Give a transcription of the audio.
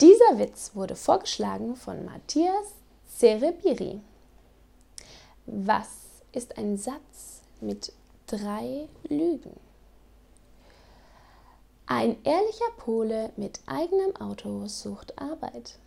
Dieser Witz wurde vorgeschlagen von Matthias Cerebiri. Was ist ein Satz mit drei Lügen? Ein ehrlicher Pole mit eigenem Auto sucht Arbeit.